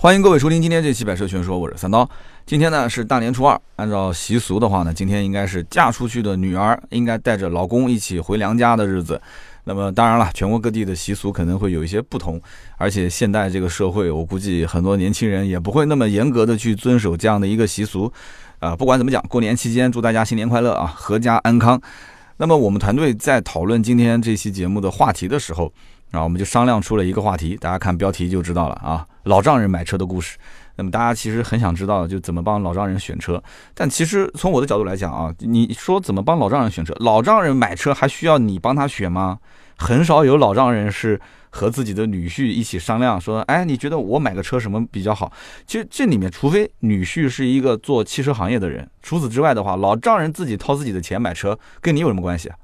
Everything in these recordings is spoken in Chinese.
欢迎各位收听今天这期《百车全说》，我是三刀。今天呢是大年初二，按照习俗的话呢，今天应该是嫁出去的女儿应该带着老公一起回娘家的日子。那么当然了，全国各地的习俗可能会有一些不同，而且现代这个社会，我估计很多年轻人也不会那么严格的去遵守这样的一个习俗。啊，不管怎么讲，过年期间祝大家新年快乐啊，阖家安康。那么我们团队在讨论今天这期节目的话题的时候。然后我们就商量出了一个话题，大家看标题就知道了啊，老丈人买车的故事。那么大家其实很想知道，就怎么帮老丈人选车。但其实从我的角度来讲啊，你说怎么帮老丈人选车？老丈人买车还需要你帮他选吗？很少有老丈人是。和自己的女婿一起商量说：“哎，你觉得我买个车什么比较好？”其实这里面，除非女婿是一个做汽车行业的人，除此之外的话，老丈人自己掏自己的钱买车，跟你有什么关系啊？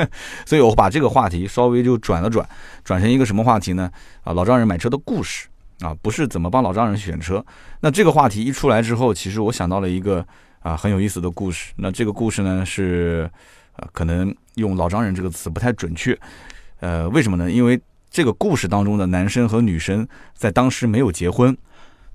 所以我把这个话题稍微就转了转，转成一个什么话题呢？啊，老丈人买车的故事啊，不是怎么帮老丈人选车。那这个话题一出来之后，其实我想到了一个啊很有意思的故事。那这个故事呢是，呃，可能用“老丈人”这个词不太准确。呃，为什么呢？因为这个故事当中的男生和女生在当时没有结婚，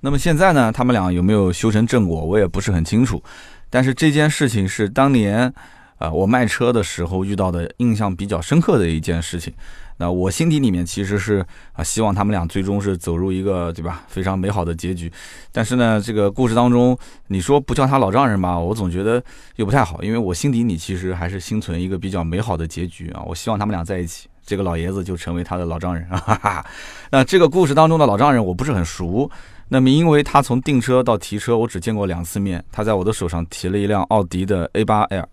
那么现在呢？他们俩有没有修成正果，我也不是很清楚。但是这件事情是当年，啊，我卖车的时候遇到的印象比较深刻的一件事情。那我心底里面其实是啊，希望他们俩最终是走入一个对吧非常美好的结局。但是呢，这个故事当中，你说不叫他老丈人吧，我总觉得又不太好，因为我心底里其实还是心存一个比较美好的结局啊。我希望他们俩在一起。这个老爷子就成为他的老丈人 啊！那这个故事当中的老丈人我不是很熟，那么因为他从订车到提车我只见过两次面，他在我的手上提了一辆奥迪的 A8L。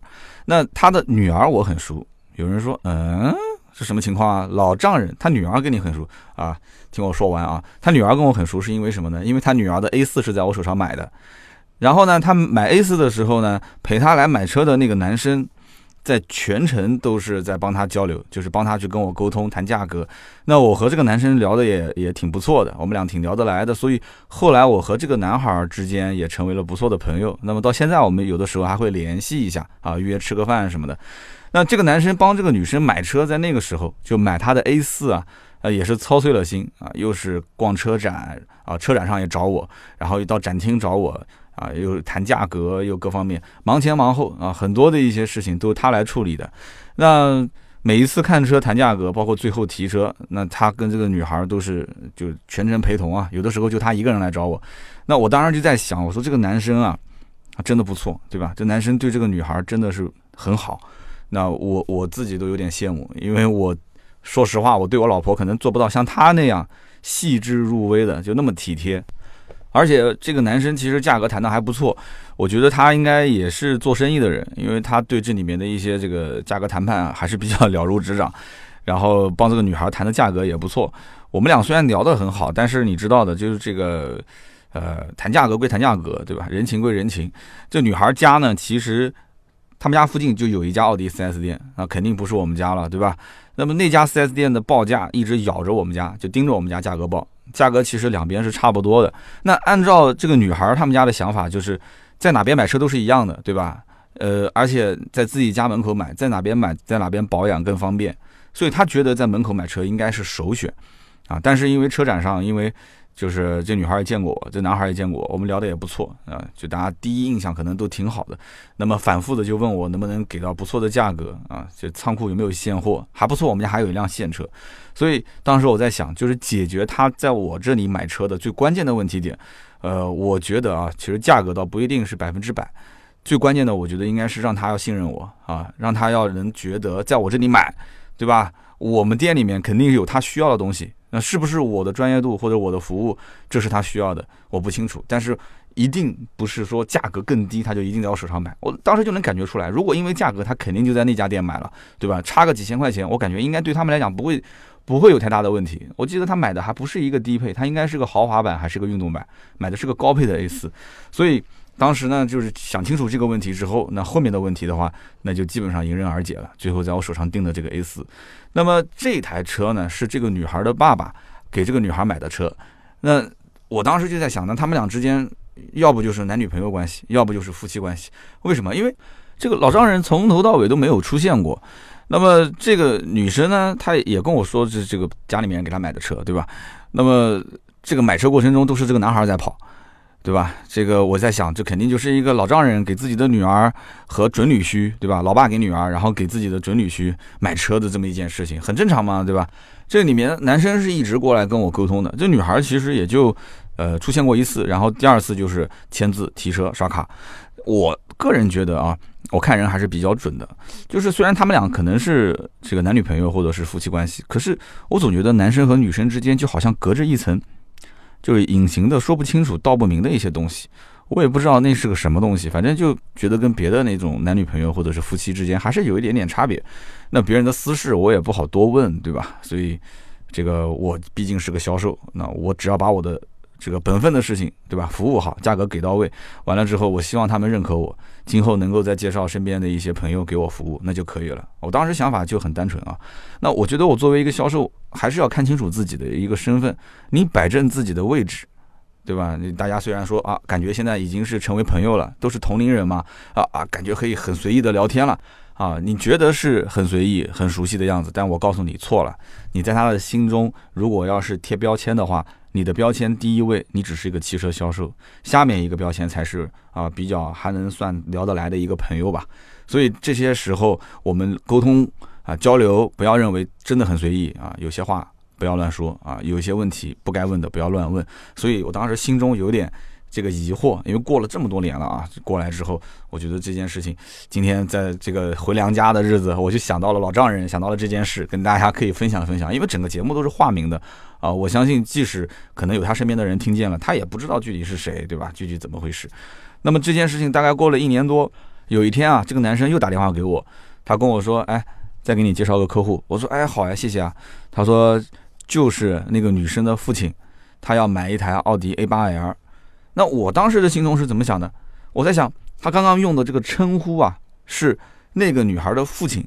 那他的女儿我很熟，有人说，嗯，是什么情况啊？老丈人他女儿跟你很熟啊？听我说完啊，他女儿跟我很熟是因为什么呢？因为他女儿的 A4 是在我手上买的，然后呢，他买 A4 的时候呢，陪他来买车的那个男生。在全程都是在帮他交流，就是帮他去跟我沟通谈价格。那我和这个男生聊的也也挺不错的，我们俩挺聊得来的，所以后来我和这个男孩之间也成为了不错的朋友。那么到现在我们有的时候还会联系一下啊，约吃个饭什么的。那这个男生帮这个女生买车，在那个时候就买他的 A 四啊，呃也是操碎了心啊，又是逛车展啊，车展上也找我，然后又到展厅找我。啊，又谈价格，又各方面忙前忙后啊，很多的一些事情都是他来处理的。那每一次看车谈价格，包括最后提车，那他跟这个女孩都是就全程陪同啊。有的时候就他一个人来找我，那我当时就在想，我说这个男生啊，真的不错，对吧？这男生对这个女孩真的是很好。那我我自己都有点羡慕，因为我说实话，我对我老婆可能做不到像他那样细致入微的，就那么体贴。而且这个男生其实价格谈的还不错，我觉得他应该也是做生意的人，因为他对这里面的一些这个价格谈判还是比较了如指掌，然后帮这个女孩谈的价格也不错。我们俩虽然聊得很好，但是你知道的，就是这个，呃，谈价格归谈价格，对吧？人情归人情。这女孩家呢，其实他们家附近就有一家奥迪 4S 店，那肯定不是我们家了，对吧？那么那家 4S 店的报价一直咬着我们家，就盯着我们家价格报。价格其实两边是差不多的。那按照这个女孩他们家的想法，就是在哪边买车都是一样的，对吧？呃，而且在自己家门口买，在哪边买，在哪边保养更方便，所以她觉得在门口买车应该是首选啊。但是因为车展上，因为就是这女孩也见过我，这男孩也见过我，我们聊的也不错啊，就大家第一印象可能都挺好的。那么反复的就问我能不能给到不错的价格啊？就仓库有没有现货？还不错，我们家还有一辆现车。所以当时我在想，就是解决他在我这里买车的最关键的问题点。呃，我觉得啊，其实价格倒不一定是百分之百，最关键的我觉得应该是让他要信任我啊，让他要能觉得在我这里买，对吧？我们店里面肯定有他需要的东西。那是不是我的专业度或者我的服务，这是他需要的？我不清楚，但是一定不是说价格更低，他就一定在我手上买。我当时就能感觉出来，如果因为价格，他肯定就在那家店买了，对吧？差个几千块钱，我感觉应该对他们来讲不会不会有太大的问题。我记得他买的还不是一个低配，他应该是个豪华版还是个运动版，买的是个高配的 A 四，所以。当时呢，就是想清楚这个问题之后，那后面的问题的话，那就基本上迎刃而解了。最后在我手上定的这个 A 四，那么这台车呢，是这个女孩的爸爸给这个女孩买的车。那我当时就在想，那他们俩之间要不就是男女朋友关系，要不就是夫妻关系。为什么？因为这个老丈人从头到尾都没有出现过。那么这个女生呢，她也跟我说是这个家里面给她买的车，对吧？那么。这个买车过程中都是这个男孩在跑。对吧？这个我在想，这肯定就是一个老丈人给自己的女儿和准女婿，对吧？老爸给女儿，然后给自己的准女婿买车的这么一件事情，很正常嘛，对吧？这里面男生是一直过来跟我沟通的，这女孩其实也就呃出现过一次，然后第二次就是签字提车刷卡。我个人觉得啊，我看人还是比较准的，就是虽然他们俩可能是这个男女朋友或者是夫妻关系，可是我总觉得男生和女生之间就好像隔着一层。就是隐形的、说不清楚、道不明的一些东西，我也不知道那是个什么东西，反正就觉得跟别的那种男女朋友或者是夫妻之间还是有一点点差别。那别人的私事我也不好多问，对吧？所以这个我毕竟是个销售，那我只要把我的。这个本分的事情，对吧？服务好，价格给到位，完了之后，我希望他们认可我，今后能够再介绍身边的一些朋友给我服务，那就可以了。我当时想法就很单纯啊。那我觉得我作为一个销售，还是要看清楚自己的一个身份，你摆正自己的位置，对吧？大家虽然说啊，感觉现在已经是成为朋友了，都是同龄人嘛，啊啊，感觉可以很随意的聊天了啊。你觉得是很随意、很熟悉的样子，但我告诉你错了，你在他的心中，如果要是贴标签的话。你的标签第一位，你只是一个汽车销售，下面一个标签才是啊比较还能算聊得来的一个朋友吧。所以这些时候我们沟通啊交流，不要认为真的很随意啊，有些话不要乱说啊，有一些问题不该问的不要乱问。所以我当时心中有点。这个疑惑，因为过了这么多年了啊，过来之后，我觉得这件事情，今天在这个回娘家的日子，我就想到了老丈人，想到了这件事，跟大家可以分享分享。因为整个节目都是化名的啊，我相信即使可能有他身边的人听见了，他也不知道具体是谁，对吧？具体怎么回事？那么这件事情大概过了一年多，有一天啊，这个男生又打电话给我，他跟我说：“哎，再给你介绍个客户。”我说：“哎，好呀，谢谢啊。”他说：“就是那个女生的父亲，他要买一台奥迪 A8L。”那我当时的心中是怎么想的？我在想，他刚刚用的这个称呼啊，是那个女孩的父亲，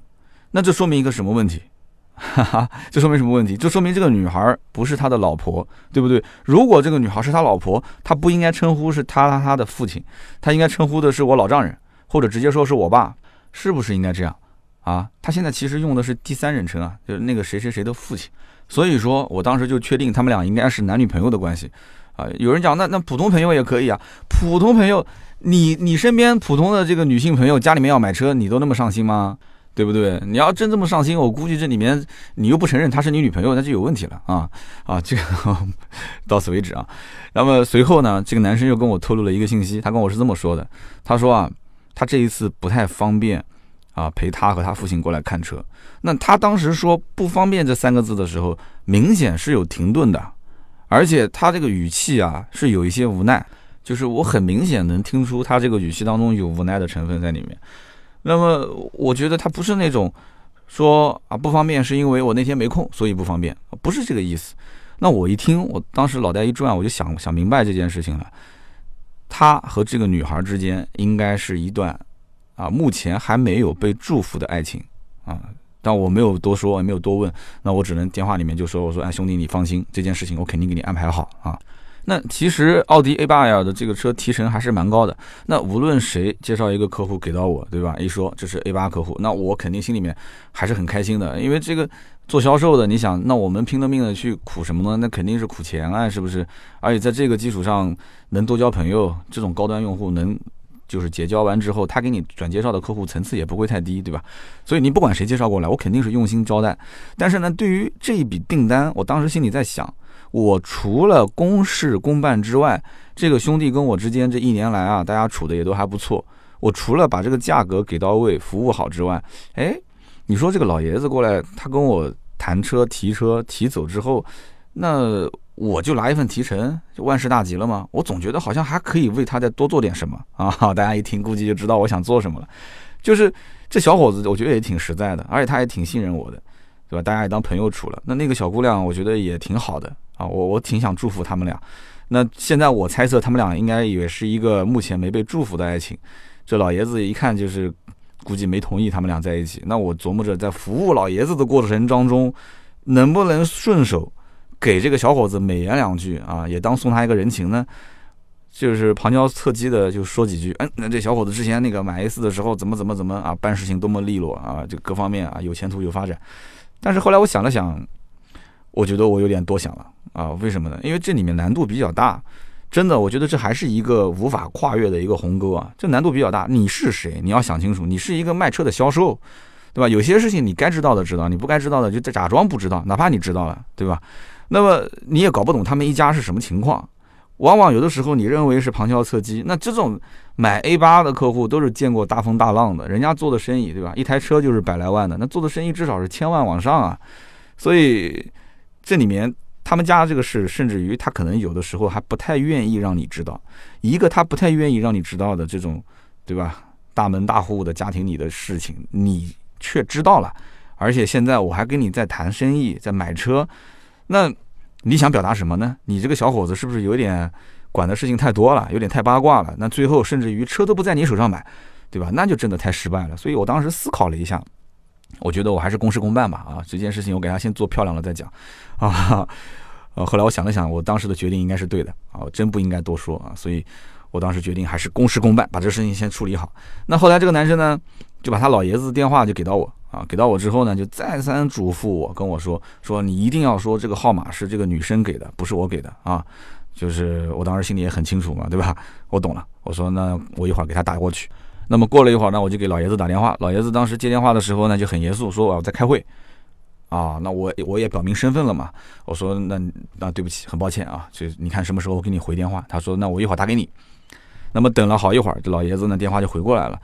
那这说明一个什么问题？哈哈，这说明什么问题？就说明这个女孩不是他的老婆，对不对？如果这个女孩是他老婆，他不应该称呼是他他的父亲，他应该称呼的是我老丈人，或者直接说是我爸，是不是应该这样？啊，他现在其实用的是第三人称啊，就是那个谁谁谁的父亲，所以说我当时就确定他们俩应该是男女朋友的关系。啊，有人讲那那普通朋友也可以啊，普通朋友，你你身边普通的这个女性朋友家里面要买车，你都那么上心吗？对不对？你要真这么上心，我估计这里面你又不承认她是你女朋友，那就有问题了啊啊！这个到此为止啊。那么随后呢，这个男生又跟我透露了一个信息，他跟我是这么说的，他说啊，他这一次不太方便啊，陪他和他父亲过来看车。那他当时说不方便这三个字的时候，明显是有停顿的。而且他这个语气啊，是有一些无奈，就是我很明显能听出他这个语气当中有无奈的成分在里面。那么我觉得他不是那种说啊不方便是因为我那天没空，所以不方便，不是这个意思。那我一听，我当时脑袋一转，我就想想明白这件事情了。他和这个女孩之间应该是一段啊目前还没有被祝福的爱情啊。但我没有多说，也没有多问，那我只能电话里面就说：“我说，哎，兄弟，你放心，这件事情我肯定给你安排好啊。”那其实奥迪 A8L 的这个车提成还是蛮高的。那无论谁介绍一个客户给到我，对吧？一说这是 A8 客户，那我肯定心里面还是很开心的，因为这个做销售的，你想，那我们拼了命的去苦什么呢？那肯定是苦钱啊，是不是？而且在这个基础上能多交朋友，这种高端用户能。就是结交完之后，他给你转介绍的客户层次也不会太低，对吧？所以你不管谁介绍过来，我肯定是用心招待。但是呢，对于这一笔订单，我当时心里在想，我除了公事公办之外，这个兄弟跟我之间这一年来啊，大家处的也都还不错。我除了把这个价格给到位，服务好之外，哎，你说这个老爷子过来，他跟我谈车、提车、提走之后，那。我就拿一份提成，就万事大吉了吗？我总觉得好像还可以为他再多做点什么 啊！大家一听，估计就知道我想做什么了。就是这小伙子，我觉得也挺实在的，而且他也挺信任我的，对吧？大家也当朋友处了。那那个小姑娘，我觉得也挺好的啊。我我挺想祝福他们俩。那现在我猜测，他们俩应该也是一个目前没被祝福的爱情。这老爷子一看就是，估计没同意他们俩在一起。那我琢磨着，在服务老爷子的过程当中，能不能顺手？给这个小伙子美言两句啊，也当送他一个人情呢，就是旁敲侧击的就说几句。嗯，那这小伙子之前那个买 A 四的时候怎么怎么怎么啊，办事情多么利落啊，就各方面啊有前途有发展。但是后来我想了想，我觉得我有点多想了啊，为什么呢？因为这里面难度比较大，真的，我觉得这还是一个无法跨越的一个鸿沟啊，这难度比较大。你是谁？你要想清楚，你是一个卖车的销售，对吧？有些事情你该知道的知道，你不该知道的就假装不知道，哪怕你知道了，对吧？那么你也搞不懂他们一家是什么情况。往往有的时候你认为是旁敲侧击，那这种买 A 八的客户都是见过大风大浪的，人家做的生意，对吧？一台车就是百来万的，那做的生意至少是千万往上啊。所以这里面他们家这个事，甚至于他可能有的时候还不太愿意让你知道，一个他不太愿意让你知道的这种，对吧？大门大户的家庭里的事情，你却知道了，而且现在我还跟你在谈生意，在买车，那。你想表达什么呢？你这个小伙子是不是有点管的事情太多了，有点太八卦了？那最后甚至于车都不在你手上买，对吧？那就真的太失败了。所以我当时思考了一下，我觉得我还是公事公办吧。啊，这件事情我给他先做漂亮了再讲。啊，呃，后来我想了想，我当时的决定应该是对的啊，我真不应该多说啊。所以我当时决定还是公事公办，把这个事情先处理好。那后来这个男生呢，就把他老爷子电话就给到我。啊，给到我之后呢，就再三嘱咐我，跟我说说你一定要说这个号码是这个女生给的，不是我给的啊。就是我当时心里也很清楚嘛，对吧？我懂了。我说那我一会儿给他打过去。那么过了一会儿呢，我就给老爷子打电话。老爷子当时接电话的时候呢，就很严肃，说我要在开会。啊，那我我也表明身份了嘛。我说那那对不起，很抱歉啊。就你看什么时候我给你回电话。他说那我一会儿打给你。那么等了好一会儿，这老爷子呢电话就回过来了。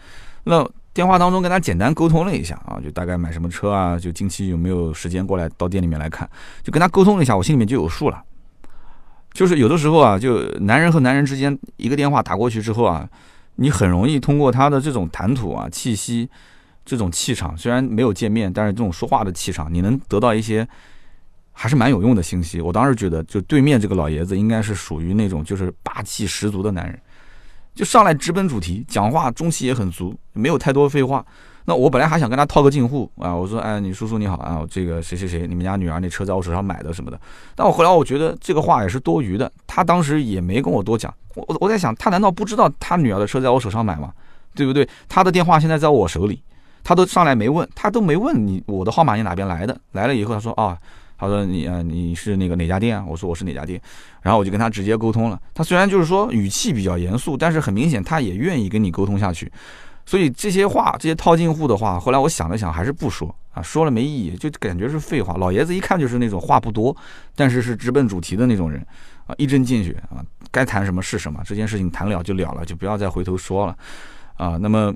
那。电话当中跟他简单沟通了一下啊，就大概买什么车啊，就近期有没有时间过来到店里面来看，就跟他沟通了一下，我心里面就有数了。就是有的时候啊，就男人和男人之间一个电话打过去之后啊，你很容易通过他的这种谈吐啊、气息、这种气场，虽然没有见面，但是这种说话的气场，你能得到一些还是蛮有用的信息。我当时觉得，就对面这个老爷子应该是属于那种就是霸气十足的男人。就上来直奔主题，讲话中气也很足，没有太多废话。那我本来还想跟他套个近乎啊，我说，哎，你叔叔你好啊，这个谁谁谁，你们家女儿那车在我手上买的什么的。但我后来我觉得这个话也是多余的，他当时也没跟我多讲。我我我在想，他难道不知道他女儿的车在我手上买吗？对不对？他的电话现在在我手里，他都上来没问，他都没问你我的号码你哪边来的？来了以后他说啊。他说你啊，你是那个哪家店啊？我说我是哪家店，然后我就跟他直接沟通了。他虽然就是说语气比较严肃，但是很明显他也愿意跟你沟通下去。所以这些话，这些套近乎的话，后来我想了想，还是不说啊，说了没意义，就感觉是废话。老爷子一看就是那种话不多，但是是直奔主题的那种人啊，一针见血啊，该谈什么是什么，这件事情谈了就了了，就不要再回头说了啊。那么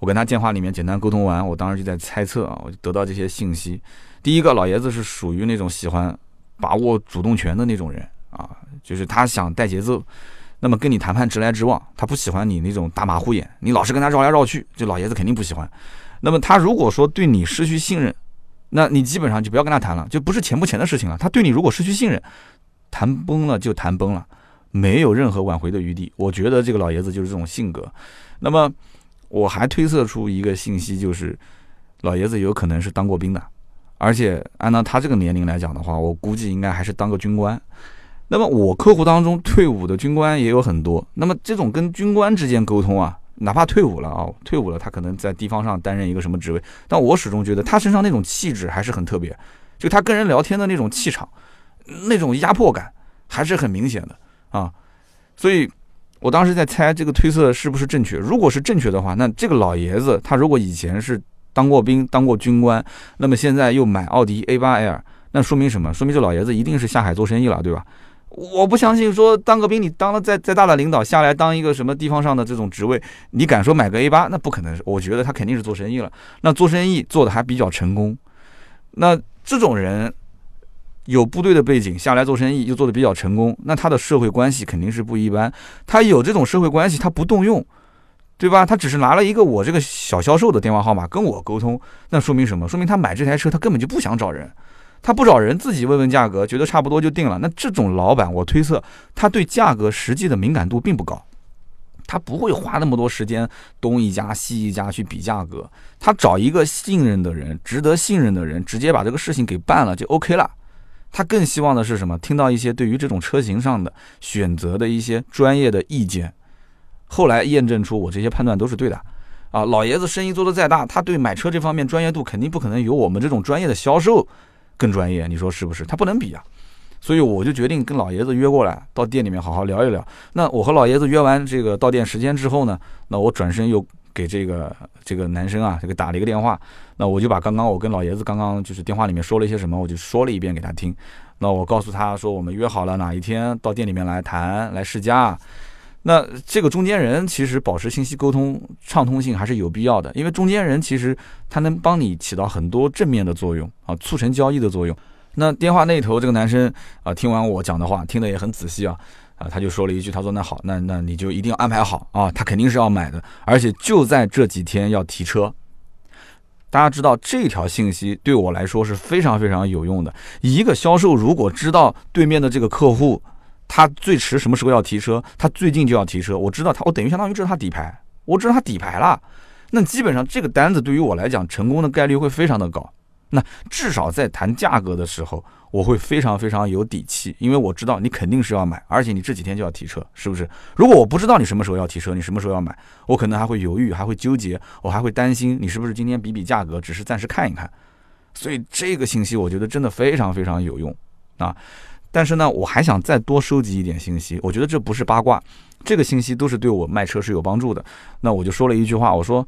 我跟他电话里面简单沟通完，我当时就在猜测啊，我就得到这些信息。第一个老爷子是属于那种喜欢把握主动权的那种人啊，就是他想带节奏，那么跟你谈判直来直往，他不喜欢你那种大马虎眼，你老是跟他绕来绕去，这老爷子肯定不喜欢。那么他如果说对你失去信任，那你基本上就不要跟他谈了，就不是钱不钱的事情了。他对你如果失去信任，谈崩了就谈崩了，没有任何挽回的余地。我觉得这个老爷子就是这种性格。那么我还推测出一个信息，就是老爷子有可能是当过兵的。而且按照他这个年龄来讲的话，我估计应该还是当个军官。那么我客户当中退伍的军官也有很多。那么这种跟军官之间沟通啊，哪怕退伍了啊，退伍了他可能在地方上担任一个什么职位，但我始终觉得他身上那种气质还是很特别，就他跟人聊天的那种气场，那种压迫感还是很明显的啊。所以我当时在猜这个推测是不是正确。如果是正确的话，那这个老爷子他如果以前是。当过兵，当过军官，那么现在又买奥迪 A8L，那说明什么？说明这老爷子一定是下海做生意了，对吧？我不相信说当个兵，你当了再再大的领导下来当一个什么地方上的这种职位，你敢说买个 A8？那不可能。我觉得他肯定是做生意了，那做生意做的还比较成功。那这种人有部队的背景下来做生意又做的比较成功，那他的社会关系肯定是不一般。他有这种社会关系，他不动用。对吧？他只是拿了一个我这个小销售的电话号码跟我沟通，那说明什么？说明他买这台车他根本就不想找人，他不找人自己问问价格，觉得差不多就定了。那这种老板，我推测他对价格实际的敏感度并不高，他不会花那么多时间东一家西一家去比价格，他找一个信任的人，值得信任的人，直接把这个事情给办了就 OK 了。他更希望的是什么？听到一些对于这种车型上的选择的一些专业的意见。后来验证出我这些判断都是对的，啊，老爷子生意做得再大，他对买车这方面专业度肯定不可能有我们这种专业的销售更专业，你说是不是？他不能比啊。所以我就决定跟老爷子约过来，到店里面好好聊一聊。那我和老爷子约完这个到店时间之后呢，那我转身又 给这个这个男生啊，这个打了一个电话。那我就把刚刚我跟老爷子刚刚就是电话里面说了一些什么，我就说了一遍给他听。那我告诉他说，我们约好了哪一天到店里面来谈来试驾。那这个中间人其实保持信息沟通畅通性还是有必要的，因为中间人其实他能帮你起到很多正面的作用啊，促成交易的作用。那电话那头这个男生啊，听完我讲的话，听得也很仔细啊，啊，他就说了一句，他说那好，那那你就一定要安排好啊，他肯定是要买的，而且就在这几天要提车。大家知道这条信息对我来说是非常非常有用的。一个销售如果知道对面的这个客户，他最迟什么时候要提车，他最近就要提车，我知道他，我等于相当于知道他底牌，我知道他底牌了，那基本上这个单子对于我来讲，成功的概率会非常的高。那至少在谈价格的时候，我会非常非常有底气，因为我知道你肯定是要买，而且你这几天就要提车，是不是？如果我不知道你什么时候要提车，你什么时候要买，我可能还会犹豫，还会纠结，我还会担心你是不是今天比比价格，只是暂时看一看。所以这个信息我觉得真的非常非常有用啊！但是呢，我还想再多收集一点信息，我觉得这不是八卦，这个信息都是对我卖车是有帮助的。那我就说了一句话，我说。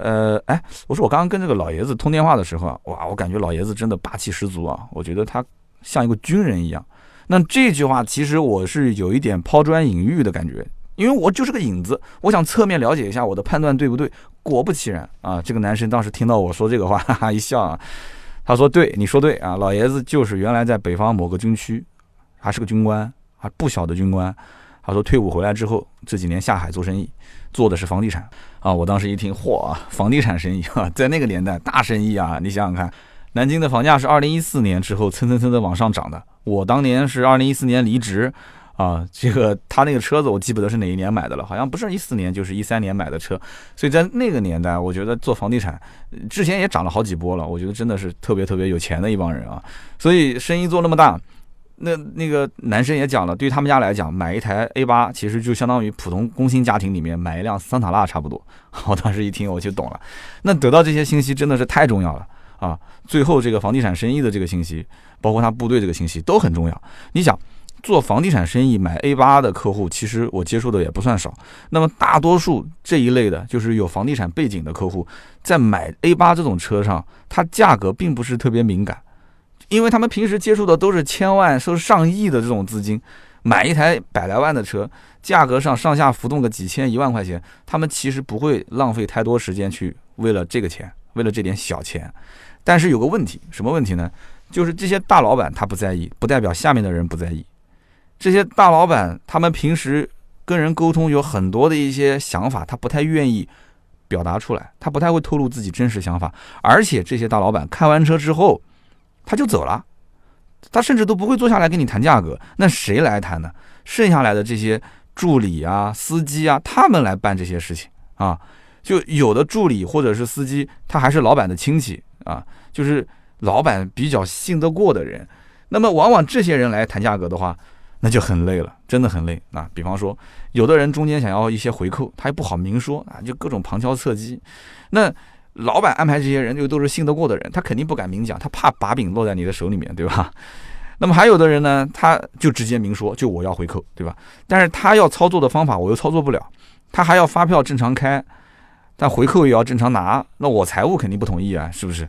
呃，哎，我说我刚刚跟这个老爷子通电话的时候啊，哇，我感觉老爷子真的霸气十足啊，我觉得他像一个军人一样。那这句话其实我是有一点抛砖引玉的感觉，因为我就是个引子，我想侧面了解一下我的判断对不对。果不其然啊，这个男生当时听到我说这个话，哈哈一笑啊，他说：“对，你说对啊，老爷子就是原来在北方某个军区，还是个军官，还不小的军官。他说退伍回来之后，这几年下海做生意。”做的是房地产啊！我当时一听，嚯啊，房地产生意啊，在那个年代大生意啊！你想想看，南京的房价是二零一四年之后蹭蹭蹭的往上涨的。我当年是二零一四年离职啊，这个他那个车子我记不得是哪一年买的了，好像不是一四年就是一三年买的车。所以在那个年代，我觉得做房地产之前也涨了好几波了。我觉得真的是特别特别有钱的一帮人啊，所以生意做那么大。那那个男生也讲了，对于他们家来讲，买一台 A 八其实就相当于普通工薪家庭里面买一辆桑塔纳差不多。我当时一听我就懂了。那得到这些信息真的是太重要了啊！最后这个房地产生意的这个信息，包括他部队这个信息都很重要。你想做房地产生意买 A 八的客户，其实我接触的也不算少。那么大多数这一类的，就是有房地产背景的客户，在买 A 八这种车上，它价格并不是特别敏感。因为他们平时接触的都是千万、甚至上亿的这种资金，买一台百来万的车，价格上上下浮动个几千、一万块钱，他们其实不会浪费太多时间去为了这个钱，为了这点小钱。但是有个问题，什么问题呢？就是这些大老板他不在意，不代表下面的人不在意。这些大老板他们平时跟人沟通有很多的一些想法，他不太愿意表达出来，他不太会透露自己真实想法。而且这些大老板看完车之后，他就走了，他甚至都不会坐下来跟你谈价格。那谁来谈呢？剩下来的这些助理啊、司机啊，他们来办这些事情啊。就有的助理或者是司机，他还是老板的亲戚啊，就是老板比较信得过的人。那么往往这些人来谈价格的话，那就很累了，真的很累啊。比方说，有的人中间想要一些回扣，他也不好明说啊，就各种旁敲侧击。那老板安排这些人就都是信得过的人，他肯定不敢明讲，他怕把柄落在你的手里面，对吧？那么还有的人呢，他就直接明说，就我要回扣，对吧？但是他要操作的方法我又操作不了，他还要发票正常开，但回扣也要正常拿，那我财务肯定不同意啊，是不是？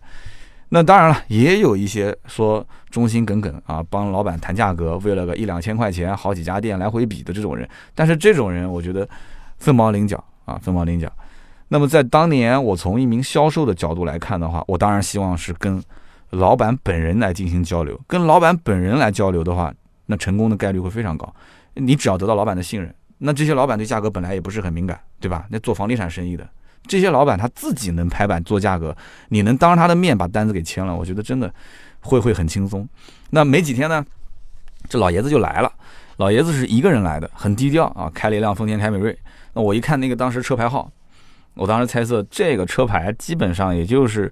那当然了，也有一些说忠心耿耿啊，帮老板谈价格，为了个一两千块钱，好几家店来回比的这种人，但是这种人我觉得凤毛麟角啊，凤毛麟角。那么在当年，我从一名销售的角度来看的话，我当然希望是跟老板本人来进行交流。跟老板本人来交流的话，那成功的概率会非常高。你只要得到老板的信任，那这些老板对价格本来也不是很敏感，对吧？那做房地产生意的这些老板他自己能拍板做价格，你能当着他的面把单子给签了，我觉得真的会会很轻松。那没几天呢，这老爷子就来了。老爷子是一个人来的，很低调啊，开了一辆丰田凯美瑞。那我一看那个当时车牌号。我当时猜测，这个车牌基本上也就是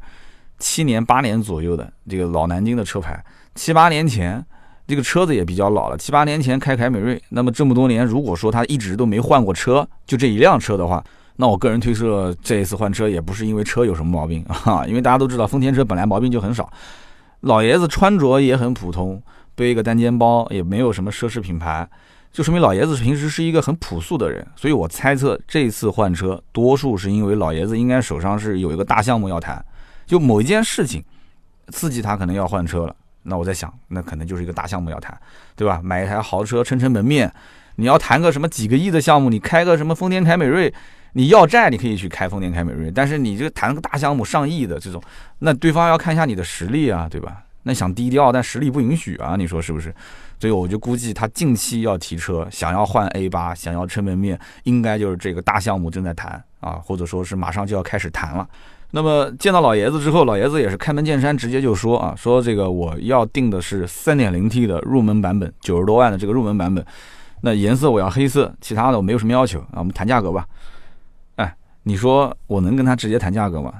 七年八年左右的这个老南京的车牌。七八年前，这个车子也比较老了。七八年前开凯美瑞，那么这么多年，如果说他一直都没换过车，就这一辆车的话，那我个人推测，这一次换车也不是因为车有什么毛病啊，因为大家都知道丰田车本来毛病就很少。老爷子穿着也很普通，背一个单肩包，也没有什么奢侈品牌，就说明老爷子平时是一个很朴素的人。所以我猜测这次换车，多数是因为老爷子应该手上是有一个大项目要谈，就某一件事情刺激他可能要换车了。那我在想，那可能就是一个大项目要谈，对吧？买一台豪车撑撑门面，你要谈个什么几个亿的项目，你开个什么丰田凯美瑞。你要债，你可以去开丰田凯美瑞，但是你这个谈个大项目上亿的这种，那对方要看一下你的实力啊，对吧？那想低调，但实力不允许啊，你说是不是？所以我就估计他近期要提车，想要换 A 八，想要撑门面，应该就是这个大项目正在谈啊，或者说是马上就要开始谈了。那么见到老爷子之后，老爷子也是开门见山，直接就说啊，说这个我要定的是 3.0T 的入门版本，九十多万的这个入门版本，那颜色我要黑色，其他的我没有什么要求啊，我们谈价格吧。哎你说我能跟他直接谈价格吗？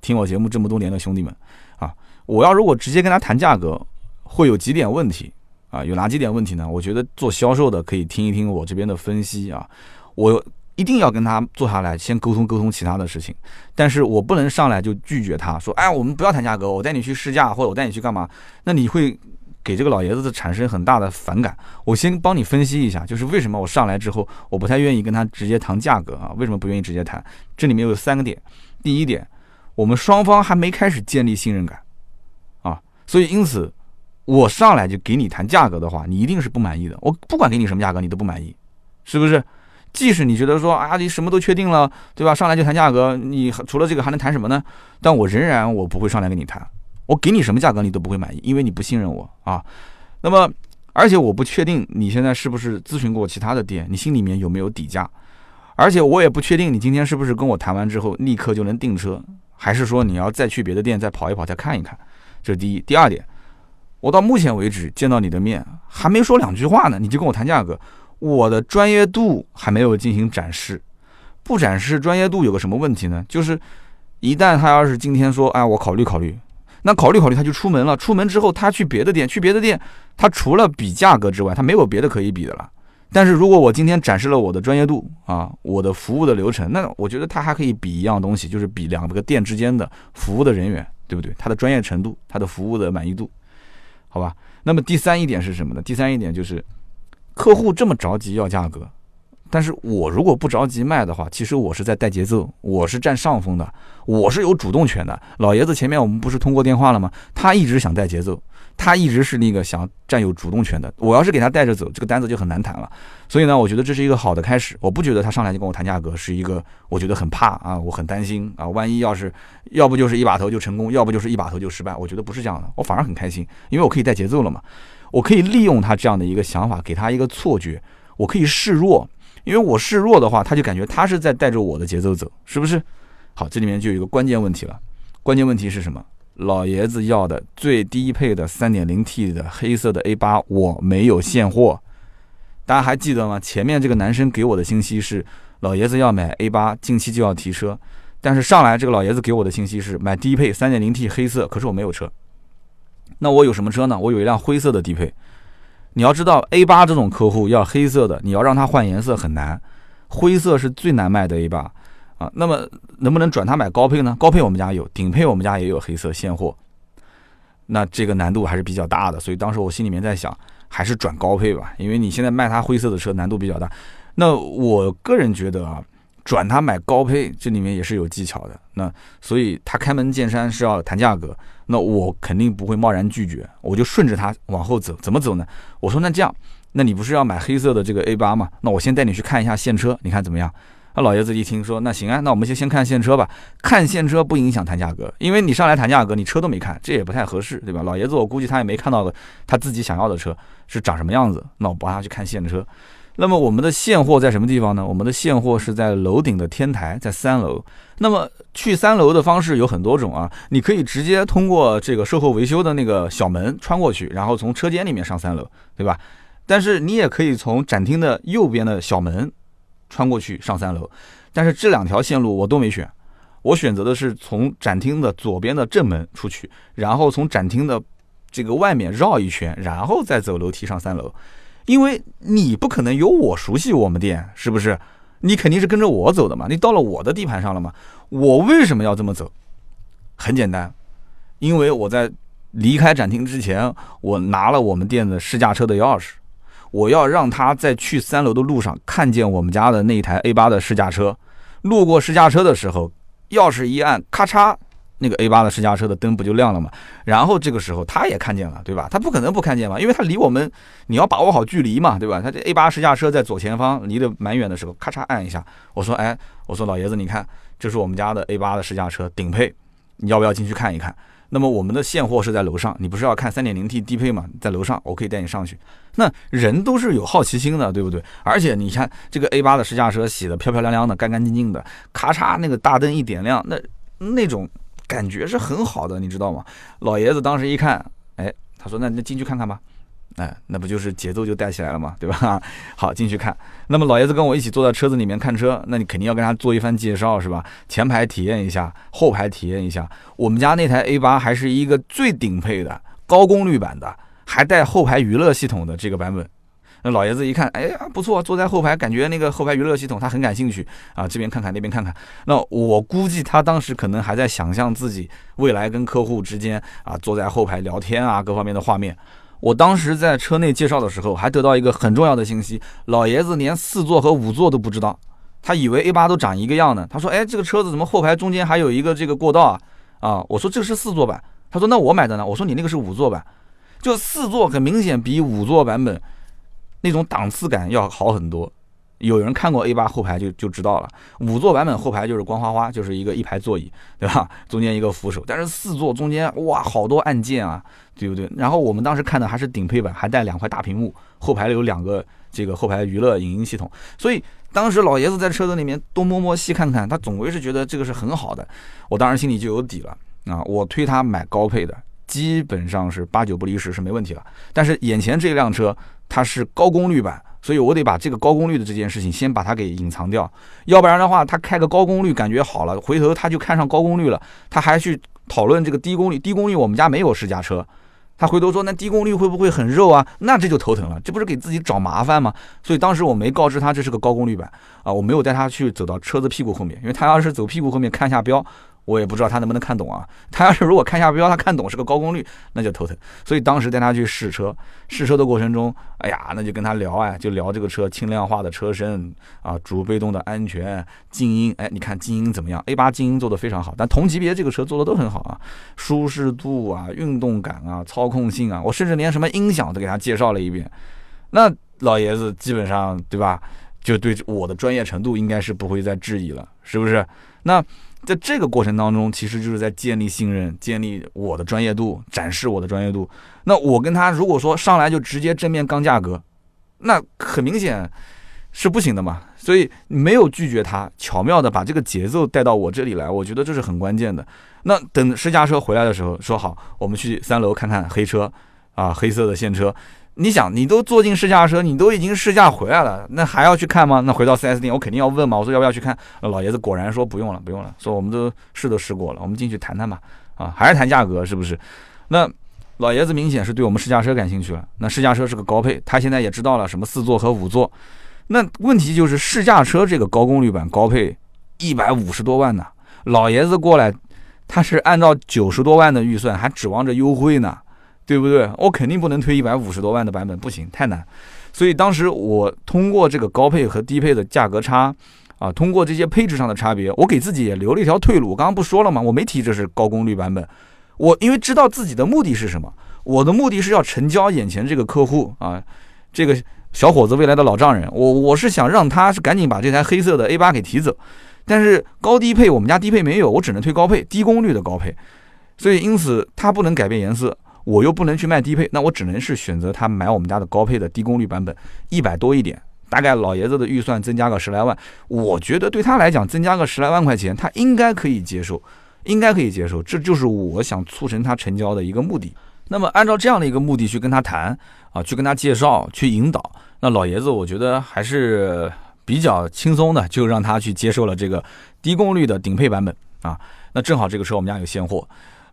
听我节目这么多年的兄弟们啊，我要如果直接跟他谈价格，会有几点问题啊？有哪几点问题呢？我觉得做销售的可以听一听我这边的分析啊，我一定要跟他坐下来先沟通沟通其他的事情，但是我不能上来就拒绝他说，哎，我们不要谈价格，我带你去试驾或者我带你去干嘛？那你会。给这个老爷子产生很大的反感。我先帮你分析一下，就是为什么我上来之后，我不太愿意跟他直接谈价格啊？为什么不愿意直接谈？这里面有三个点。第一点，我们双方还没开始建立信任感啊，所以因此，我上来就给你谈价格的话，你一定是不满意的。我不管给你什么价格，你都不满意，是不是？即使你觉得说啊，你什么都确定了，对吧？上来就谈价格，你除了这个还能谈什么呢？但我仍然我不会上来跟你谈。我给你什么价格你都不会满意，因为你不信任我啊。那么，而且我不确定你现在是不是咨询过其他的店，你心里面有没有底价？而且我也不确定你今天是不是跟我谈完之后立刻就能订车，还是说你要再去别的店再跑一跑再看一看？这是第一。第二点，我到目前为止见到你的面还没说两句话呢，你就跟我谈价格，我的专业度还没有进行展示。不展示专业度有个什么问题呢？就是一旦他要是今天说，哎，我考虑考虑。那考虑考虑，他就出门了。出门之后，他去别的店，去别的店，他除了比价格之外，他没有别的可以比的了。但是如果我今天展示了我的专业度啊，我的服务的流程，那我觉得他还可以比一样东西，就是比两个店之间的服务的人员，对不对？他的专业程度，他的服务的满意度，好吧？那么第三一点是什么呢？第三一点就是，客户这么着急要价格。但是我如果不着急卖的话，其实我是在带节奏，我是占上风的，我是有主动权的。老爷子前面我们不是通过电话了吗？他一直想带节奏，他一直是那个想占有主动权的。我要是给他带着走，这个单子就很难谈了。所以呢，我觉得这是一个好的开始。我不觉得他上来就跟我谈价格是一个，我觉得很怕啊，我很担心啊，万一要是要不就是一把头就成功，要不就是一把头就失败。我觉得不是这样的，我反而很开心，因为我可以带节奏了嘛，我可以利用他这样的一个想法，给他一个错觉，我可以示弱。因为我示弱的话，他就感觉他是在带着我的节奏走，是不是？好，这里面就有一个关键问题了。关键问题是什么？老爷子要的最低配的 3.0T 的黑色的 A8，我没有现货。大家还记得吗？前面这个男生给我的信息是，老爷子要买 A8，近期就要提车。但是上来这个老爷子给我的信息是买低配 3.0T 黑色，可是我没有车。那我有什么车呢？我有一辆灰色的低配。你要知道，A 八这种客户要黑色的，你要让他换颜色很难，灰色是最难卖的 A 八啊。那么能不能转他买高配呢？高配我们家有，顶配我们家也有黑色现货。那这个难度还是比较大的，所以当时我心里面在想，还是转高配吧，因为你现在卖他灰色的车难度比较大。那我个人觉得啊。转他买高配，这里面也是有技巧的。那所以他开门见山是要谈价格，那我肯定不会贸然拒绝，我就顺着他往后走。怎么走呢？我说那这样，那你不是要买黑色的这个 A 八吗？那我先带你去看一下现车，你看怎么样？那老爷子一听说，那行啊，那我们就先看现车吧。看现车不影响谈价格，因为你上来谈价格，你车都没看，这也不太合适，对吧？老爷子我估计他也没看到他自己想要的车是长什么样子，那我帮他去看现车。那么我们的现货在什么地方呢？我们的现货是在楼顶的天台，在三楼。那么去三楼的方式有很多种啊，你可以直接通过这个售后维修的那个小门穿过去，然后从车间里面上三楼，对吧？但是你也可以从展厅的右边的小门穿过去上三楼。但是这两条线路我都没选，我选择的是从展厅的左边的正门出去，然后从展厅的这个外面绕一圈，然后再走楼梯上三楼。因为你不可能有我熟悉我们店，是不是？你肯定是跟着我走的嘛。你到了我的地盘上了嘛？我为什么要这么走？很简单，因为我在离开展厅之前，我拿了我们店的试驾车的钥匙，我要让他在去三楼的路上看见我们家的那一台 A 八的试驾车，路过试驾车的时候，钥匙一按，咔嚓。那个 A 八的试驾车的灯不就亮了吗？然后这个时候他也看见了，对吧？他不可能不看见嘛，因为他离我们，你要把握好距离嘛，对吧？他这 A 八试驾车在左前方，离得蛮远的时候，咔嚓按一下，我说，哎，我说老爷子，你看，这是我们家的 A 八的试驾车顶配，你要不要进去看一看？那么我们的现货是在楼上，你不是要看三点零 T 低配吗，在楼上，我可以带你上去。那人都是有好奇心的，对不对？而且你看这个 A 八的试驾车洗的漂漂亮亮的，干干净净的，咔嚓那个大灯一点亮，那那种。感觉是很好的，你知道吗？老爷子当时一看，哎，他说：“那那进去看看吧。”哎，那不就是节奏就带起来了嘛，对吧？好，进去看。那么老爷子跟我一起坐在车子里面看车，那你肯定要跟他做一番介绍，是吧？前排体验一下，后排体验一下。我们家那台 A 八还是一个最顶配的高功率版的，还带后排娱乐系统的这个版本。那老爷子一看，哎呀，不错，坐在后排，感觉那个后排娱乐系统他很感兴趣啊，这边看看，那边看看。那我估计他当时可能还在想象自己未来跟客户之间啊，坐在后排聊天啊，各方面的画面。我当时在车内介绍的时候，还得到一个很重要的信息：老爷子连四座和五座都不知道，他以为 A 八都长一个样呢。他说：“哎，这个车子怎么后排中间还有一个这个过道啊？”啊，我说这个是四座版。他说：“那我买的呢？”我说：“你那个是五座版，就四座很明显比五座版本。”那种档次感要好很多，有人看过 A 八后排就就知道了。五座版本后排就是光花花，就是一个一排座椅，对吧？中间一个扶手。但是四座中间哇，好多按键啊，对不对？然后我们当时看的还是顶配版，还带两块大屏幕，后排有两个这个后排娱乐影音系统。所以当时老爷子在车子里面东摸摸西看看，他总归是觉得这个是很好的。我当时心里就有底了啊，我推他买高配的，基本上是八九不离十，是没问题了。但是眼前这辆车。它是高功率版，所以我得把这个高功率的这件事情先把它给隐藏掉，要不然的话，他开个高功率感觉好了，回头他就看上高功率了，他还去讨论这个低功率，低功率我们家没有试驾车，他回头说那低功率会不会很肉啊？那这就头疼了，这不是给自己找麻烦吗？所以当时我没告知他这是个高功率版啊，我没有带他去走到车子屁股后面，因为他要是走屁股后面看一下标。我也不知道他能不能看懂啊。他要是如果看下标，他看懂是个高功率，那就头疼。所以当时带他去试车，试车的过程中，哎呀，那就跟他聊哎，就聊这个车轻量化的车身啊，主被动的安全、静音。哎，你看静音怎么样？A 八静音做的非常好，但同级别这个车做的都很好啊，舒适度啊、运动感啊、操控性啊，我甚至连什么音响都给他介绍了一遍。那老爷子基本上对吧，就对我的专业程度应该是不会再质疑了，是不是？那。在这个过程当中，其实就是在建立信任，建立我的专业度，展示我的专业度。那我跟他如果说上来就直接正面刚价格，那很明显是不行的嘛。所以没有拒绝他，巧妙的把这个节奏带到我这里来，我觉得这是很关键的。那等试驾车回来的时候，说好我们去三楼看看黑车啊，黑色的现车。你想，你都坐进试驾车，你都已经试驾回来了，那还要去看吗？那回到 4S 店，我肯定要问嘛。我说要不要去看？老爷子果然说不用了，不用了。说我们都试都试过了，我们进去谈谈吧。啊，还是谈价格，是不是？那老爷子明显是对我们试驾车感兴趣了。那试驾车是个高配，他现在也知道了什么四座和五座。那问题就是试驾车这个高功率版高配一百五十多万呢。老爷子过来，他是按照九十多万的预算，还指望着优惠呢。对不对？我肯定不能推一百五十多万的版本，不行，太难。所以当时我通过这个高配和低配的价格差，啊，通过这些配置上的差别，我给自己也留了一条退路。我刚刚不说了吗？我没提这是高功率版本，我因为知道自己的目的是什么，我的目的是要成交眼前这个客户啊，这个小伙子未来的老丈人，我我是想让他是赶紧把这台黑色的 A 八给提走。但是高低配我们家低配没有，我只能推高配，低功率的高配，所以因此它不能改变颜色。我又不能去卖低配，那我只能是选择他买我们家的高配的低功率版本，一百多一点，大概老爷子的预算增加个十来万，我觉得对他来讲增加个十来万块钱，他应该可以接受，应该可以接受，这就是我想促成他成交的一个目的。那么按照这样的一个目的去跟他谈啊，去跟他介绍，去引导，那老爷子我觉得还是比较轻松的，就让他去接受了这个低功率的顶配版本啊。那正好这个车我们家有现货。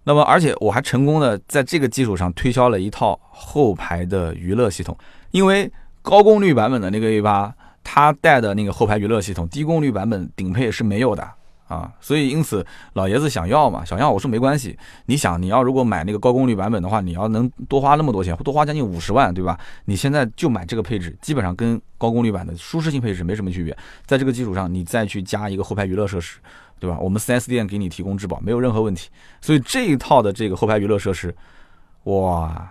那么，而且我还成功的在这个基础上推销了一套后排的娱乐系统，因为高功率版本的那个 A 八，它带的那个后排娱乐系统，低功率版本顶配是没有的啊，所以因此老爷子想要嘛，想要我说没关系。你想你要如果买那个高功率版本的话，你要能多花那么多钱，多花将近五十万，对吧？你现在就买这个配置，基本上跟高功率版的舒适性配置没什么区别。在这个基础上，你再去加一个后排娱乐设施，对吧？我们 4S 店给你提供质保，没有任何问题。所以这一套的这个后排娱乐设施，哇，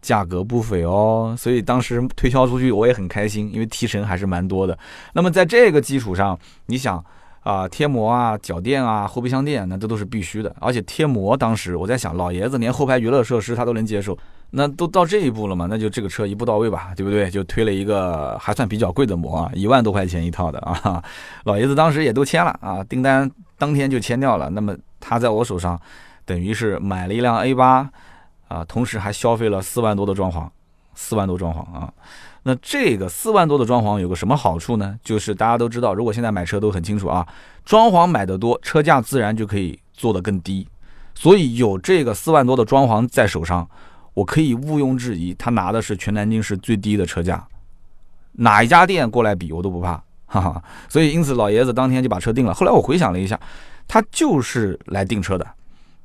价格不菲哦。所以当时推销出去我也很开心，因为提成还是蛮多的。那么在这个基础上，你想。啊，贴膜啊，脚垫啊，后备箱垫，那这都是必须的。而且贴膜，当时我在想，老爷子连后排娱乐设施他都能接受，那都到这一步了嘛？那就这个车一步到位吧，对不对？就推了一个还算比较贵的膜啊，一万多块钱一套的啊。老爷子当时也都签了啊，订单当天就签掉了。那么他在我手上，等于是买了一辆 A 八啊，同时还消费了四万多的装潢，四万多装潢啊。那这个四万多的装潢有个什么好处呢？就是大家都知道，如果现在买车都很清楚啊，装潢买的多，车价自然就可以做得更低。所以有这个四万多的装潢在手上，我可以毋庸置疑，他拿的是全南京市最低的车价，哪一家店过来比我都不怕，哈哈。所以因此老爷子当天就把车定了。后来我回想了一下，他就是来订车的，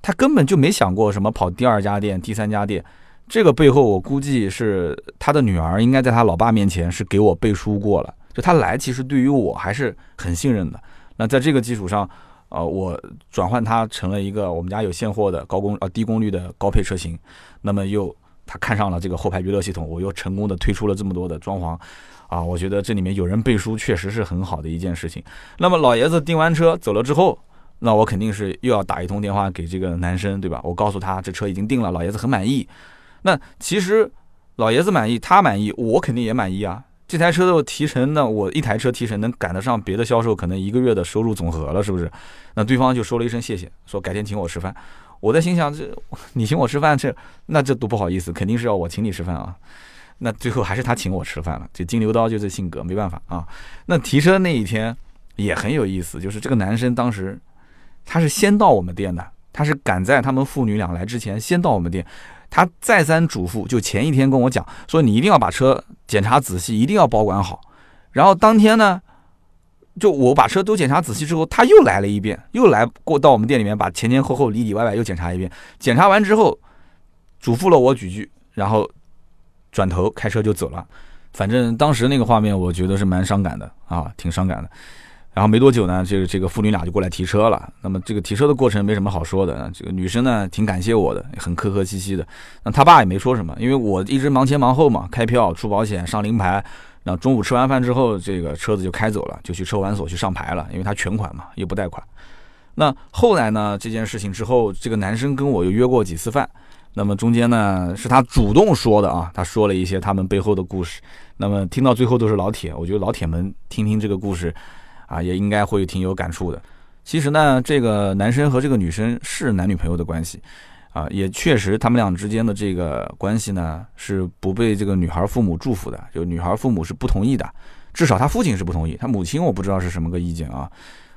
他根本就没想过什么跑第二家店、第三家店。这个背后，我估计是他的女儿应该在他老爸面前是给我背书过了。就他来，其实对于我还是很信任的。那在这个基础上，呃，我转换他成了一个我们家有现货的高功呃低功率的高配车型。那么又他看上了这个后排娱乐系统，我又成功的推出了这么多的装潢，啊，我觉得这里面有人背书，确实是很好的一件事情。那么老爷子订完车走了之后，那我肯定是又要打一通电话给这个男生，对吧？我告诉他这车已经定了，老爷子很满意。那其实老爷子满意，他满意，我肯定也满意啊。这台车的提成呢，我一台车提成能赶得上别的销售可能一个月的收入总和了，是不是？那对方就说了一声谢谢，说改天请我吃饭。我在心想，这你请我吃饭，这那这多不好意思，肯定是要我请你吃饭啊。那最后还是他请我吃饭了，这金牛刀就这性格，没办法啊。那提车那一天也很有意思，就是这个男生当时他是先到我们店的，他是赶在他们父女俩来之前先到我们店。他再三嘱咐，就前一天跟我讲说，你一定要把车检查仔细，一定要保管好。然后当天呢，就我把车都检查仔细之后，他又来了一遍，又来过到我们店里面，把前前后后里里外外又检查一遍。检查完之后，嘱咐了我几句，然后转头开车就走了。反正当时那个画面，我觉得是蛮伤感的啊，挺伤感的。然后没多久呢，这个这个父女俩就过来提车了。那么这个提车的过程没什么好说的。这个女生呢，挺感谢我的，很客客气气的。那他爸也没说什么，因为我一直忙前忙后嘛，开票、出保险、上临牌。然后中午吃完饭之后，这个车子就开走了，就去车管所去上牌了，因为他全款嘛，又不贷款。那后来呢，这件事情之后，这个男生跟我又约过几次饭。那么中间呢，是他主动说的啊，他说了一些他们背后的故事。那么听到最后都是老铁，我觉得老铁们听听这个故事。啊，也应该会挺有感触的。其实呢，这个男生和这个女生是男女朋友的关系，啊，也确实他们俩之间的这个关系呢是不被这个女孩父母祝福的，就女孩父母是不同意的，至少他父亲是不同意，他母亲我不知道是什么个意见啊。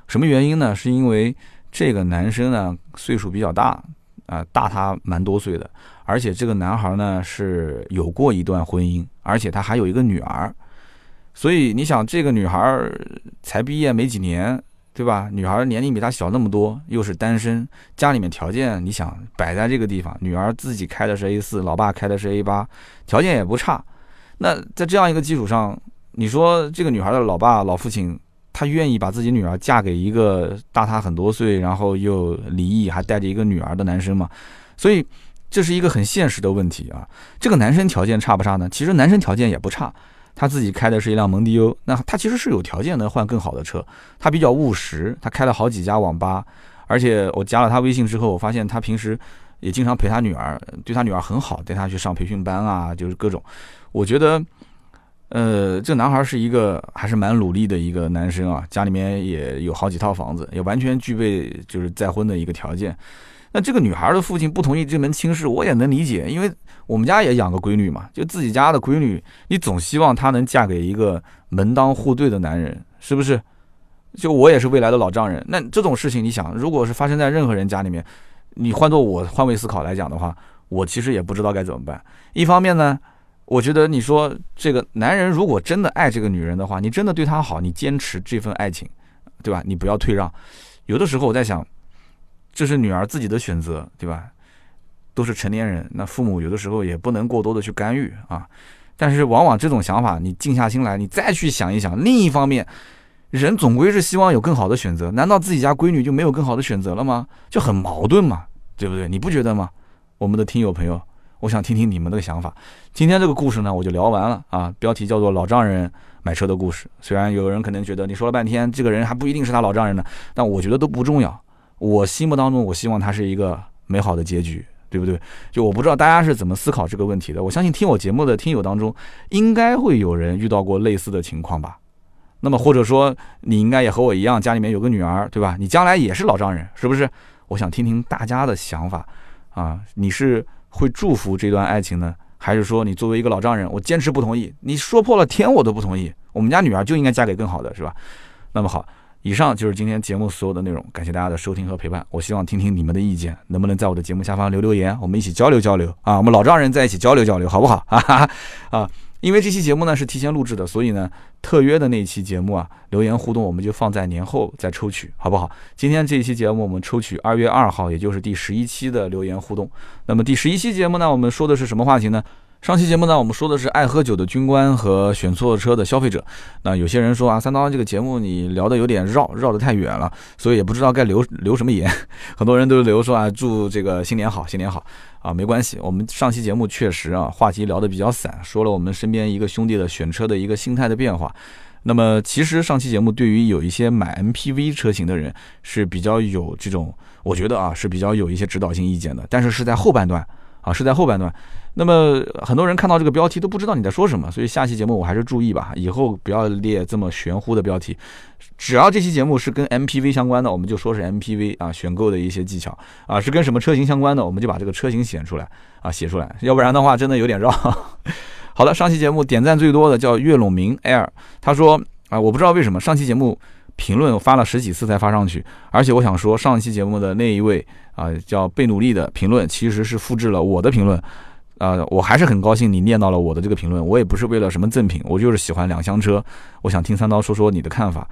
什么原因呢？是因为这个男生呢岁数比较大，啊，大他蛮多岁的，而且这个男孩呢是有过一段婚姻，而且他还有一个女儿。所以你想，这个女孩才毕业没几年，对吧？女孩年龄比他小那么多，又是单身，家里面条件，你想摆在这个地方，女儿自己开的是 A 四，老爸开的是 A 八，条件也不差。那在这样一个基础上，你说这个女孩的老爸、老父亲，他愿意把自己女儿嫁给一个大他很多岁，然后又离异还带着一个女儿的男生吗？所以这是一个很现实的问题啊。这个男生条件差不差呢？其实男生条件也不差。他自己开的是一辆蒙迪欧，那他其实是有条件能换更好的车。他比较务实，他开了好几家网吧，而且我加了他微信之后，我发现他平时也经常陪他女儿，对他女儿很好，带他去上培训班啊，就是各种。我觉得，呃，这男孩是一个还是蛮努力的一个男生啊，家里面也有好几套房子，也完全具备就是再婚的一个条件。那这个女孩的父亲不同意这门亲事，我也能理解，因为我们家也养个闺女嘛，就自己家的闺女，你总希望她能嫁给一个门当户对的男人，是不是？就我也是未来的老丈人，那这种事情，你想，如果是发生在任何人家里面，你换做我换位思考来讲的话，我其实也不知道该怎么办。一方面呢，我觉得你说这个男人如果真的爱这个女人的话，你真的对她好，你坚持这份爱情。对吧？你不要退让。有的时候我在想，这是女儿自己的选择，对吧？都是成年人，那父母有的时候也不能过多的去干预啊。但是往往这种想法，你静下心来，你再去想一想，另一方面，人总归是希望有更好的选择。难道自己家闺女就没有更好的选择了吗？就很矛盾嘛，对不对？你不觉得吗？我们的听友朋友，我想听听你们的想法。今天这个故事呢，我就聊完了啊。标题叫做《老丈人买车的故事》。虽然有人可能觉得你说了半天，这个人还不一定是他老丈人呢，但我觉得都不重要。我心目当中，我希望他是一个美好的结局。对不对？就我不知道大家是怎么思考这个问题的。我相信听我节目的听友当中，应该会有人遇到过类似的情况吧。那么或者说，你应该也和我一样，家里面有个女儿，对吧？你将来也是老丈人，是不是？我想听听大家的想法啊。你是会祝福这段爱情呢，还是说你作为一个老丈人，我坚持不同意？你说破了天我都不同意。我们家女儿就应该嫁给更好的，是吧？那么好。以上就是今天节目所有的内容，感谢大家的收听和陪伴。我希望听听你们的意见，能不能在我的节目下方留留言，我们一起交流交流啊！我们老丈人在一起交流交流，好不好？哈哈啊！因为这期节目呢是提前录制的，所以呢特约的那一期节目啊，留言互动我们就放在年后再抽取，好不好？今天这一期节目我们抽取二月二号，也就是第十一期的留言互动。那么第十一期节目呢，我们说的是什么话题呢？上期节目呢，我们说的是爱喝酒的军官和选错车的消费者。那有些人说啊，三刀这个节目你聊的有点绕，绕得太远了，所以也不知道该留留什么言。很多人都留说啊，祝这个新年好，新年好啊，没关系。我们上期节目确实啊，话题聊得比较散，说了我们身边一个兄弟的选车的一个心态的变化。那么其实上期节目对于有一些买 MPV 车型的人是比较有这种，我觉得啊是比较有一些指导性意见的，但是是在后半段啊，是在后半段。那么很多人看到这个标题都不知道你在说什么，所以下期节目我还是注意吧，以后不要列这么玄乎的标题。只要这期节目是跟 MPV 相关的，我们就说是 MPV 啊，选购的一些技巧啊，是跟什么车型相关的，我们就把这个车型写出来啊，写出来，要不然的话真的有点绕。好的，上期节目点赞最多的叫岳陇明 Air，他说啊，我不知道为什么上期节目评论发了十几次才发上去，而且我想说上一期节目的那一位啊叫贝努力的评论其实是复制了我的评论。呃，我还是很高兴你念到了我的这个评论，我也不是为了什么赠品，我就是喜欢两厢车，我想听三刀说说你的看法，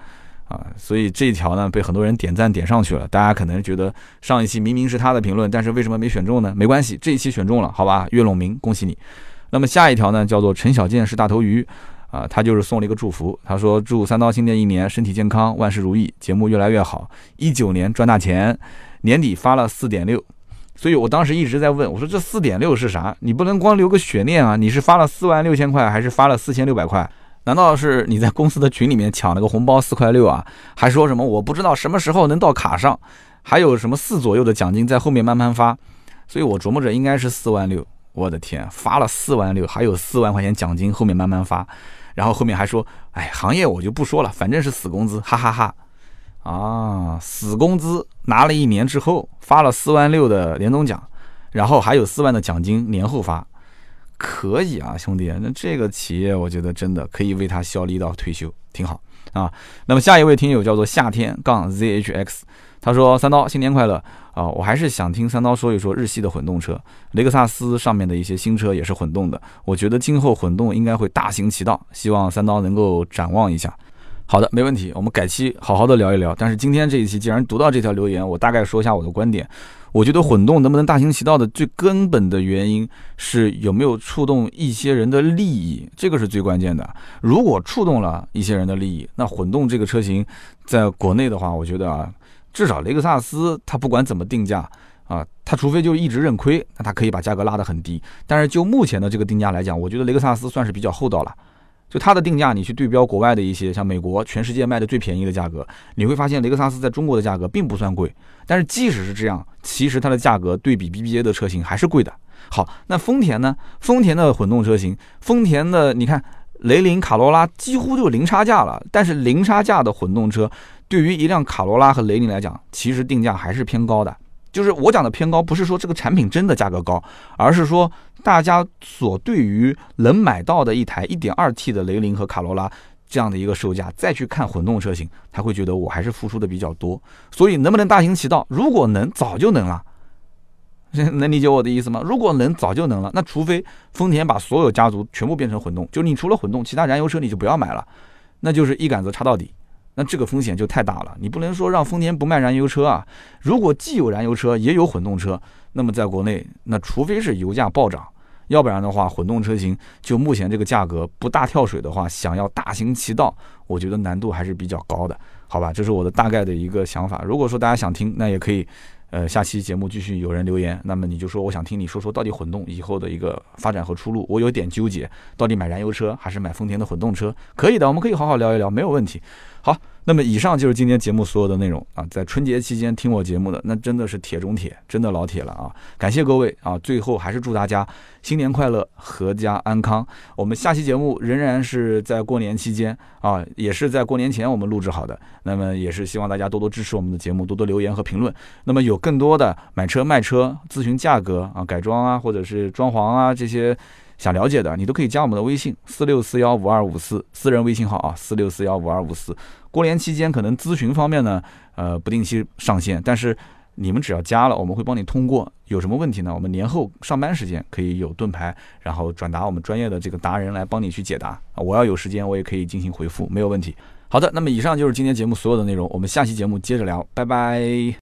啊，所以这一条呢被很多人点赞点上去了，大家可能觉得上一期明明是他的评论，但是为什么没选中呢？没关系，这一期选中了，好吧，岳陇明，恭喜你。那么下一条呢叫做陈小健是大头鱼，啊，他就是送了一个祝福，他说祝三刀新的一年身体健康，万事如意，节目越来越好，一九年赚大钱，年底发了四点六。所以我当时一直在问，我说这四点六是啥？你不能光留个悬念啊！你是发了四万六千块，还是发了四千六百块？难道是你在公司的群里面抢了个红包四块六啊？还说什么我不知道什么时候能到卡上？还有什么四左右的奖金在后面慢慢发？所以我琢磨着应该是四万六。我的天，发了四万六，还有四万块钱奖金后面慢慢发，然后后面还说，哎，行业我就不说了，反正是死工资，哈哈哈。啊，死工资拿了一年之后，发了四万六的年终奖，然后还有四万的奖金年后发，可以啊，兄弟，那这个企业我觉得真的可以为他效力到退休，挺好啊。那么下一位听友叫做夏天杠 zhx，他说三刀新年快乐啊，我还是想听三刀说一说日系的混动车，雷克萨斯上面的一些新车也是混动的，我觉得今后混动应该会大行其道，希望三刀能够展望一下。好的，没问题，我们改期好好的聊一聊。但是今天这一期，既然读到这条留言，我大概说一下我的观点。我觉得混动能不能大行其道的最根本的原因是有没有触动一些人的利益，这个是最关键的。如果触动了一些人的利益，那混动这个车型在国内的话，我觉得啊，至少雷克萨斯它不管怎么定价啊，它除非就一直认亏，那它可以把价格拉得很低。但是就目前的这个定价来讲，我觉得雷克萨斯算是比较厚道了。就它的定价，你去对标国外的一些，像美国全世界卖的最便宜的价格，你会发现雷克萨斯在中国的价格并不算贵。但是即使是这样，其实它的价格对比 BBA 的车型还是贵的。好，那丰田呢？丰田的混动车型，丰田的你看，雷凌、卡罗拉几乎就零差价了。但是零差价的混动车，对于一辆卡罗拉和雷凌来讲，其实定价还是偏高的。就是我讲的偏高，不是说这个产品真的价格高，而是说大家所对于能买到的一台 1.2T 的雷凌和卡罗拉这样的一个售价，再去看混动车型，他会觉得我还是付出的比较多。所以能不能大行其道？如果能，早就能了。能理解我的意思吗？如果能，早就能了。那除非丰田把所有家族全部变成混动，就你除了混动，其他燃油车你就不要买了，那就是一杆子插到底。那这个风险就太大了。你不能说让丰田不卖燃油车啊。如果既有燃油车也有混动车，那么在国内，那除非是油价暴涨，要不然的话，混动车型就目前这个价格不大跳水的话，想要大行其道，我觉得难度还是比较高的，好吧？这是我的大概的一个想法。如果说大家想听，那也可以。呃，下期节目继续有人留言，那么你就说我想听你说说到底混动以后的一个发展和出路，我有点纠结，到底买燃油车还是买丰田的混动车？可以的，我们可以好好聊一聊，没有问题。好。那么以上就是今天节目所有的内容啊，在春节期间听我节目的那真的是铁中铁，真的老铁了啊！感谢各位啊！最后还是祝大家新年快乐，阖家安康。我们下期节目仍然是在过年期间啊，也是在过年前我们录制好的。那么也是希望大家多多支持我们的节目，多多留言和评论。那么有更多的买车卖车咨询价格啊、改装啊，或者是装潢啊这些。想了解的，你都可以加我们的微信四六四幺五二五四私人微信号啊，四六四幺五二五四。过年期间可能咨询方面呢，呃，不定期上线，但是你们只要加了，我们会帮你通过。有什么问题呢？我们年后上班时间可以有盾牌，然后转达我们专业的这个达人来帮你去解答。我要有时间，我也可以进行回复，没有问题。好的，那么以上就是今天节目所有的内容，我们下期节目接着聊，拜拜。